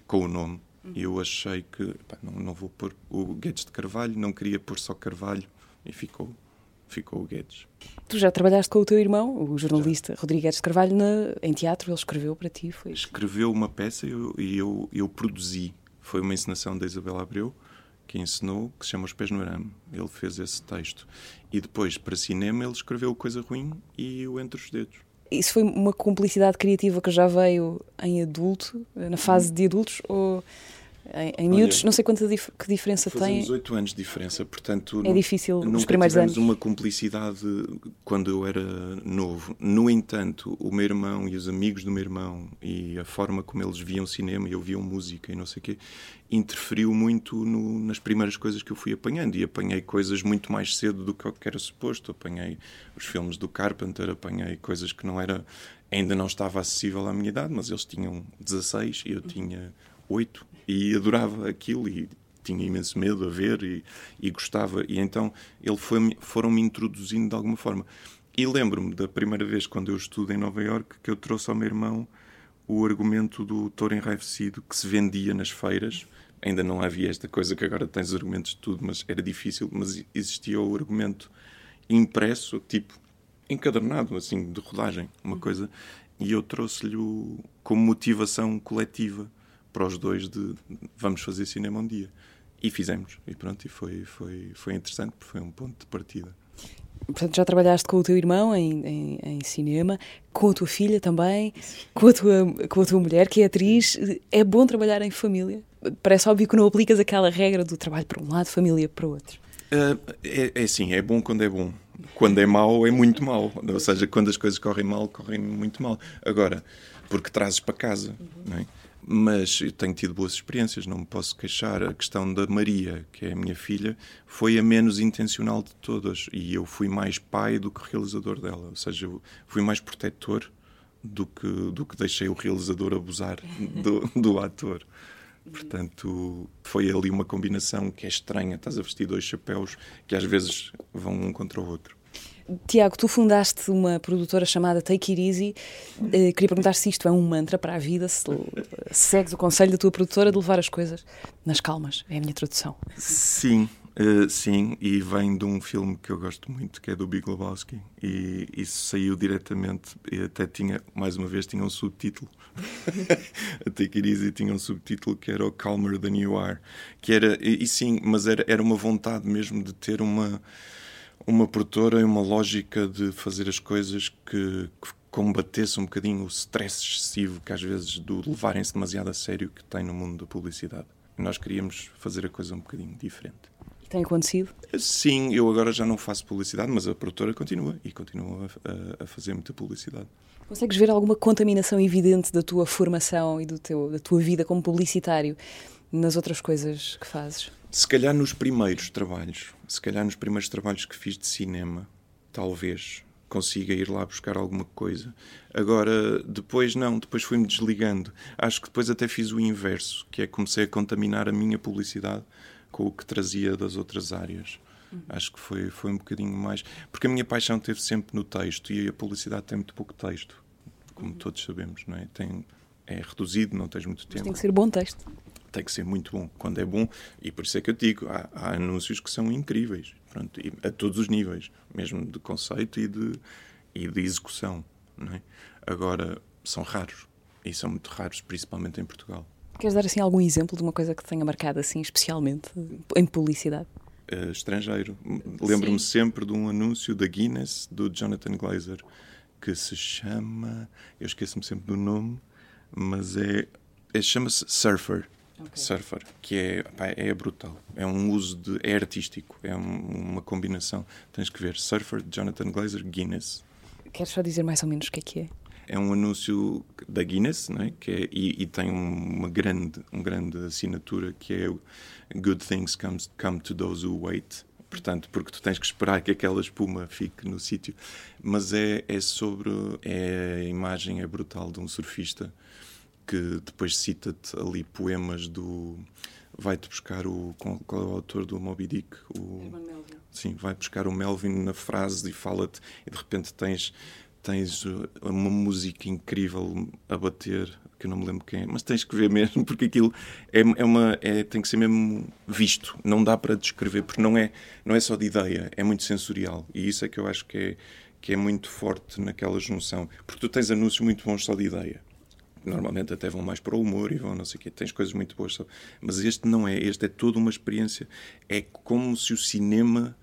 com o nome, eu achei que pá, não, não vou pôr o Guedes de Carvalho, não queria pôr só Carvalho e ficou ficou o Guedes. Tu já trabalhaste com o teu irmão, o jornalista já. Rodrigo Guedes de Carvalho, na, em teatro, ele escreveu para ti? Foi escreveu uma peça e eu, eu, eu, produzi. Foi uma encenação da Isabela Abreu, que ensinou, que se chama Os Pés no Arame. Ele fez esse texto. E depois, para cinema, ele escreveu Coisa Ruim e o Entre os Dedos. Isso foi uma cumplicidade criativa que já veio em adulto, na fase de adultos, ou em, em miúdos, não sei quanta dif que diferença tem. Fazemos oito anos de diferença, portanto... É difícil nos primeiros anos. uma cumplicidade quando eu era novo. No entanto, o meu irmão e os amigos do meu irmão e a forma como eles viam cinema e ouviam música e não sei o quê, interferiu muito no, nas primeiras coisas que eu fui apanhando. E apanhei coisas muito mais cedo do que era suposto. Apanhei os filmes do Carpenter, apanhei coisas que não era... Ainda não estava acessível à minha idade, mas eles tinham 16 e eu tinha 8 e adorava aquilo e tinha imenso medo a ver e, e gostava. E então ele foi, foram-me introduzindo de alguma forma. E lembro-me da primeira vez quando eu estudo em Nova York que eu trouxe ao meu irmão o argumento do touro enraivecido que se vendia nas feiras. Ainda não havia esta coisa que agora tens argumentos de tudo, mas era difícil. Mas existia o argumento impresso, tipo encadernado, assim, de rodagem, uma coisa. E eu trouxe-lhe como motivação coletiva para os dois de vamos fazer cinema um dia. E fizemos. E pronto, e foi, foi, foi interessante, porque foi um ponto de partida. Portanto, já trabalhaste com o teu irmão em, em, em, cinema, com a tua filha também, com a tua, com a tua mulher, que é atriz. É bom trabalhar em família? Parece óbvio que não aplicas aquela regra do trabalho para um lado, família para o outro. Uh, é, é assim, é bom quando é bom. Quando é mau, é muito mau. Ou seja, quando as coisas correm mal, correm muito mal. Agora, porque trazes para casa, uhum. não é? Mas eu tenho tido boas experiências, não me posso queixar. A questão da Maria, que é a minha filha, foi a menos intencional de todas e eu fui mais pai do que realizador dela, ou seja, eu fui mais protetor do que, do que deixei o realizador abusar do, do ator. Portanto, foi ali uma combinação que é estranha. Estás a vestir dois chapéus que às vezes vão um contra o outro. Tiago, tu fundaste uma produtora chamada Take It Easy. Uh, queria perguntar se isto é um mantra para a vida, se segues o conselho da tua produtora de levar as coisas nas calmas. É a minha tradução. Sim, uh, sim, e vem de um filme que eu gosto muito, que é do Big Lebowski. E isso saiu diretamente, e até tinha, mais uma vez, tinha um subtítulo. a Take It Easy tinha um subtítulo que era o Calmer Than You Are. Que era, e, e sim, mas era, era uma vontade mesmo de ter uma uma produtora e uma lógica de fazer as coisas que, que combatesse um bocadinho o stress excessivo que às vezes do levarem-se demasiado a sério que tem no mundo da publicidade. Nós queríamos fazer a coisa um bocadinho diferente. E tem acontecido? Sim, eu agora já não faço publicidade, mas a produtora continua e continua a, a, a fazer muita publicidade. Consegues ver alguma contaminação evidente da tua formação e do teu, da tua vida como publicitário nas outras coisas que fazes? Se calhar nos primeiros trabalhos, se calhar nos primeiros trabalhos que fiz de cinema, talvez consiga ir lá buscar alguma coisa. Agora, depois não, depois fui-me desligando. Acho que depois até fiz o inverso, que é comecei a contaminar a minha publicidade com o que trazia das outras áreas. Uhum. Acho que foi, foi um bocadinho mais. Porque a minha paixão esteve sempre no texto e a publicidade tem muito pouco texto, como uhum. todos sabemos, não é? Tem, é reduzido, não tens muito tempo. Mas tem que ser bom texto tem que ser muito bom. Quando é bom, e por isso é que eu digo, há, há anúncios que são incríveis, pronto, a todos os níveis, mesmo de conceito e de, e de execução. É? Agora, são raros, e são muito raros, principalmente em Portugal. Queres dar assim algum exemplo de uma coisa que tenha marcado assim especialmente em publicidade? Uh, estrangeiro. Lembro-me sempre de um anúncio da Guinness do Jonathan Glazer que se chama, eu esqueço-me sempre do nome, mas é, é chama-se Surfer okay. Surfer, que é, pá, é brutal. É um uso de. é artístico, é um, uma combinação. Tens que ver Surfer, Jonathan Glazer, Guinness. Queres só dizer mais ou menos o que é que é? É um anúncio da Guinness, não é? que é, e, e, tem uma grande, uma grande assinatura que é Good things comes, come to those who wait portanto, porque tu tens que esperar que aquela espuma fique no sítio. Mas é, é sobre. É, a imagem é brutal de um surfista que depois cita-te ali poemas do. Vai-te buscar o. Qual é o autor do Moby Dick? O, sim, vai buscar o Melvin na frase e fala-te, e de repente tens tens uma música incrível a bater que eu não me lembro quem é, mas tens que ver mesmo, porque aquilo é, é uma, é, tem que ser mesmo visto, não dá para descrever, porque não é, não é só de ideia, é muito sensorial, e isso é que eu acho que é, que é muito forte naquela junção, porque tu tens anúncios muito bons só de ideia, normalmente até vão mais para o humor e vão não sei o quê, tens coisas muito boas, só. mas este não é, este é toda uma experiência, é como se o cinema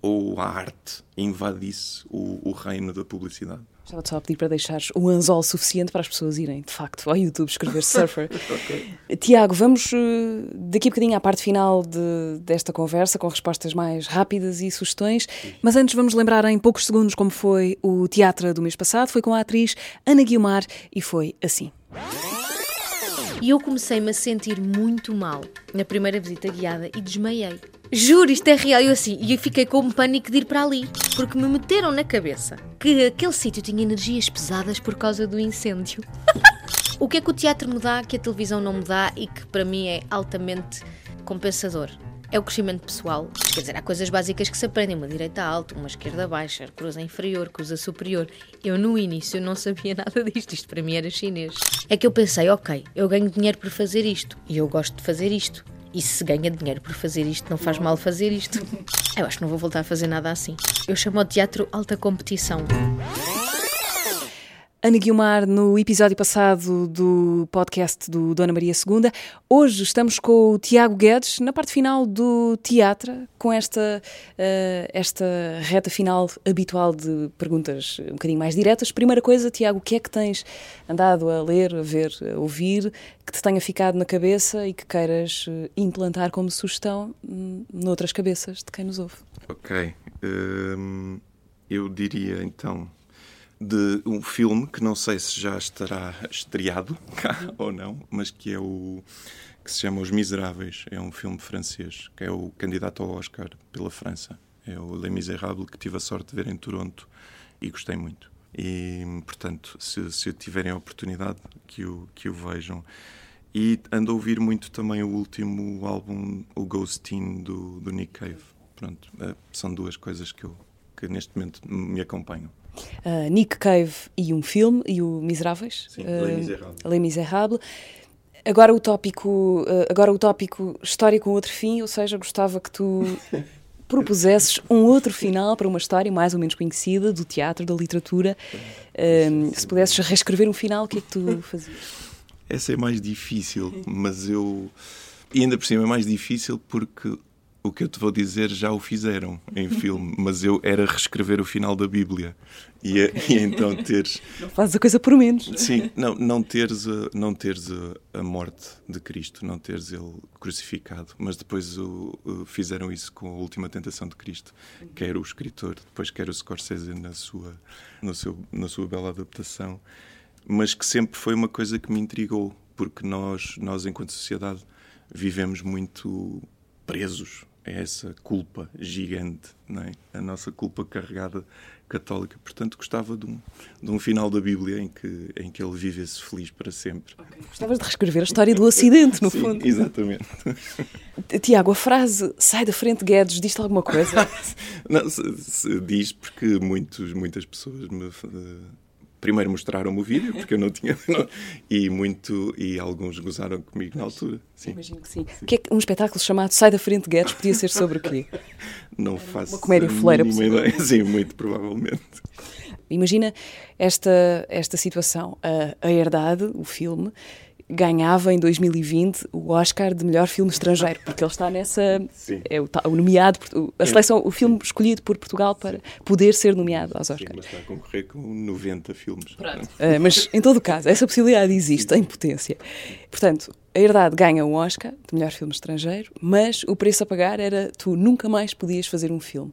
ou a arte invadisse o, o reino da publicidade. Estava-te só a pedir para deixares o anzol suficiente para as pessoas irem, de facto, ao YouTube escrever surfer. okay. Tiago, vamos eh, daqui a bocadinho à parte final de, desta conversa, com respostas mais rápidas e sugestões. Mas antes vamos lembrar em poucos segundos como foi o teatro do mês passado. Foi com a atriz Ana Guiomar e foi assim. E eu comecei-me a sentir muito mal na primeira visita guiada e desmaiei. Juro, isto é real. Eu assim, e eu fiquei com um pânico de ir para ali, porque me meteram na cabeça que aquele sítio tinha energias pesadas por causa do incêndio. o que é que o teatro me dá que a televisão não me dá e que para mim é altamente compensador? É o crescimento pessoal. Quer dizer, há coisas básicas que se aprendem: uma direita alta, uma esquerda baixa, cruza inferior, cruza superior. Eu, no início, não sabia nada disto. Isto para mim era chinês. É que eu pensei: ok, eu ganho dinheiro por fazer isto e eu gosto de fazer isto. E se ganha dinheiro por fazer isto, não faz mal fazer isto. Eu acho que não vou voltar a fazer nada assim. Eu chamo o teatro alta competição. Ana Guilmar, no episódio passado do podcast do Dona Maria II. Hoje estamos com o Tiago Guedes, na parte final do teatro, com esta, uh, esta reta final habitual de perguntas um bocadinho mais diretas. Primeira coisa, Tiago, o que é que tens andado a ler, a ver, a ouvir, que te tenha ficado na cabeça e que queiras eh, implantar como sugestão hum, noutras cabeças de quem nos ouve? Ok. Um, eu diria então de um filme que não sei se já estará estreado cá ou não, mas que é o que se chama Os Miseráveis. É um filme francês que é o candidato ao Oscar pela França. É o Les Miserables que tive a sorte de ver em Toronto e gostei muito. E, portanto, se, se tiverem a oportunidade, que o, que o vejam. E ando a ouvir muito também o último álbum, o Ghostin, do, do Nick Cave. Pronto, é, são duas coisas que, eu, que neste momento me acompanham uh, Nick Cave e um filme, e o Miseráveis. Sim, uh, Les Miserables. Les Miserables. Agora o tópico, uh, agora o tópico história com outro fim, ou seja, gostava que tu propusesses um outro final para uma história mais ou menos conhecida do teatro, da literatura. se pudesses reescrever um final, o que é que tu fazias? Essa é mais difícil, mas eu. E ainda por cima é mais difícil porque o que eu te vou dizer já o fizeram em filme, mas eu era reescrever o final da Bíblia. E, okay. e então teres. Não fazes a coisa por menos. Sim, não, não teres, a, não teres a, a morte de Cristo, não teres ele crucificado, mas depois o, o, fizeram isso com a última tentação de Cristo, quer o escritor, depois quer o Scorsese na sua, no seu, na sua bela adaptação, mas que sempre foi uma coisa que me intrigou, porque nós, nós enquanto sociedade, vivemos muito presos a essa culpa gigante, não é? a nossa culpa carregada católica. Portanto, gostava de um, de um final da Bíblia em que, em que ele vivesse feliz para sempre. Okay. Gostavas de reescrever a história do acidente, no Sim, fundo. Exatamente. Tiago, a frase sai da frente, Guedes, diz-te alguma coisa? Não, se, se diz porque muitos, muitas pessoas me primeiro mostraram-me o vídeo, porque eu não tinha. Não, e muito. E alguns gozaram comigo na altura. Sim. Imagino que sim. O que é que um espetáculo chamado Sai da Frente Guedes podia ser sobre o quê? Não Era faço. Uma comédia foleira, ideia. Sim, muito provavelmente. Imagina esta, esta situação. A, a Herdade, o filme, ganhava em 2020 o Oscar de melhor filme estrangeiro, porque ele está nessa. Sim. É o, o nomeado, a seleção, o filme escolhido por Portugal para poder ser nomeado aos Sim, Oscars. mas está a concorrer com 90 filmes. Uh, mas, em todo o caso, essa possibilidade existe em potência. Portanto, a Herdade ganha um Oscar de melhor filme estrangeiro, mas o preço a pagar era tu nunca mais podias fazer um filme.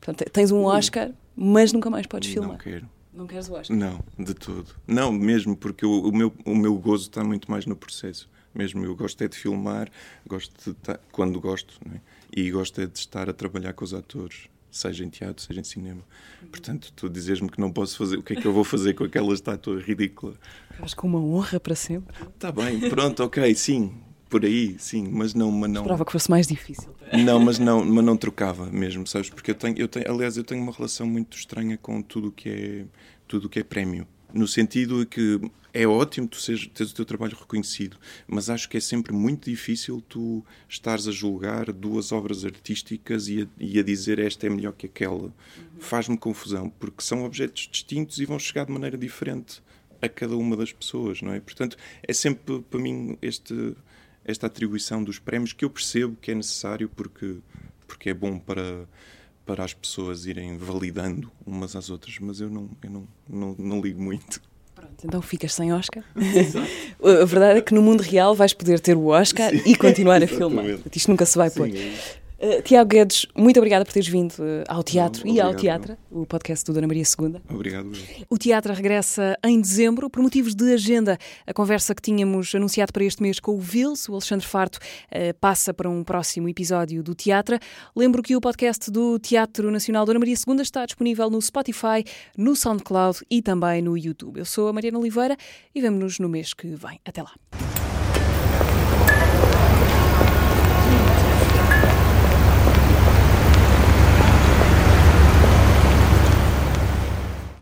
Portanto, tens um Oscar, mas nunca mais podes Não filmar. quero. Não queres o Oscar? Não, de todo. Não, mesmo, porque o, o meu, o meu gozo está muito mais no processo. Mesmo eu gosto é de filmar, gosto de ta- quando gosto, não é? e gosto é de estar a trabalhar com os atores, seja em teatro, seja em cinema. Portanto, tu dizes-me que não posso fazer, o que é que eu vou fazer com aquela estátua ridícula? Acho que uma honra para sempre. Está bem, pronto, ok, sim, por aí, sim, mas não, mas não. Esperava que fosse mais difícil. Não, mas não, mas não trocava mesmo, sabes? Porque eu tenho, eu tenho, aliás, eu tenho uma relação muito estranha com tudo o que é tudo que é prémio. No sentido que é ótimo tu seres, teres o teu trabalho reconhecido, mas acho que é sempre muito difícil tu estares a julgar duas obras artísticas e a, e a dizer esta é melhor que aquela. Faz-me confusão, porque são objetos distintos e vão chegar de maneira diferente a cada uma das pessoas, não é? Portanto, é sempre para mim este, esta atribuição dos prémios que eu percebo que é necessário porque, porque é bom para, para as pessoas irem validando umas às outras, mas eu não, eu não, não, não ligo muito. Pronto, então ficas sem Oscar. a verdade é que no mundo real vais poder ter o Oscar e continuar a filmar. Isto nunca se vai pôr. Sim, é isso. Uh, Tiago Guedes, muito obrigada por teres vindo uh, ao teatro Não, e ao obrigado, teatro, o podcast do Dona Maria II. Obrigado. eu. O teatro regressa em dezembro por motivos de agenda. A conversa que tínhamos anunciado para este mês com o Vils, o Alexandre Farto, eh, passa para um próximo episódio do teatro. Lembro que o podcast do Teatro Nacional Dona Maria II está disponível no Spotify, no SoundCloud e também no YouTube. Eu sou a Mariana Oliveira e vemo-nos no mês que vem. Até lá.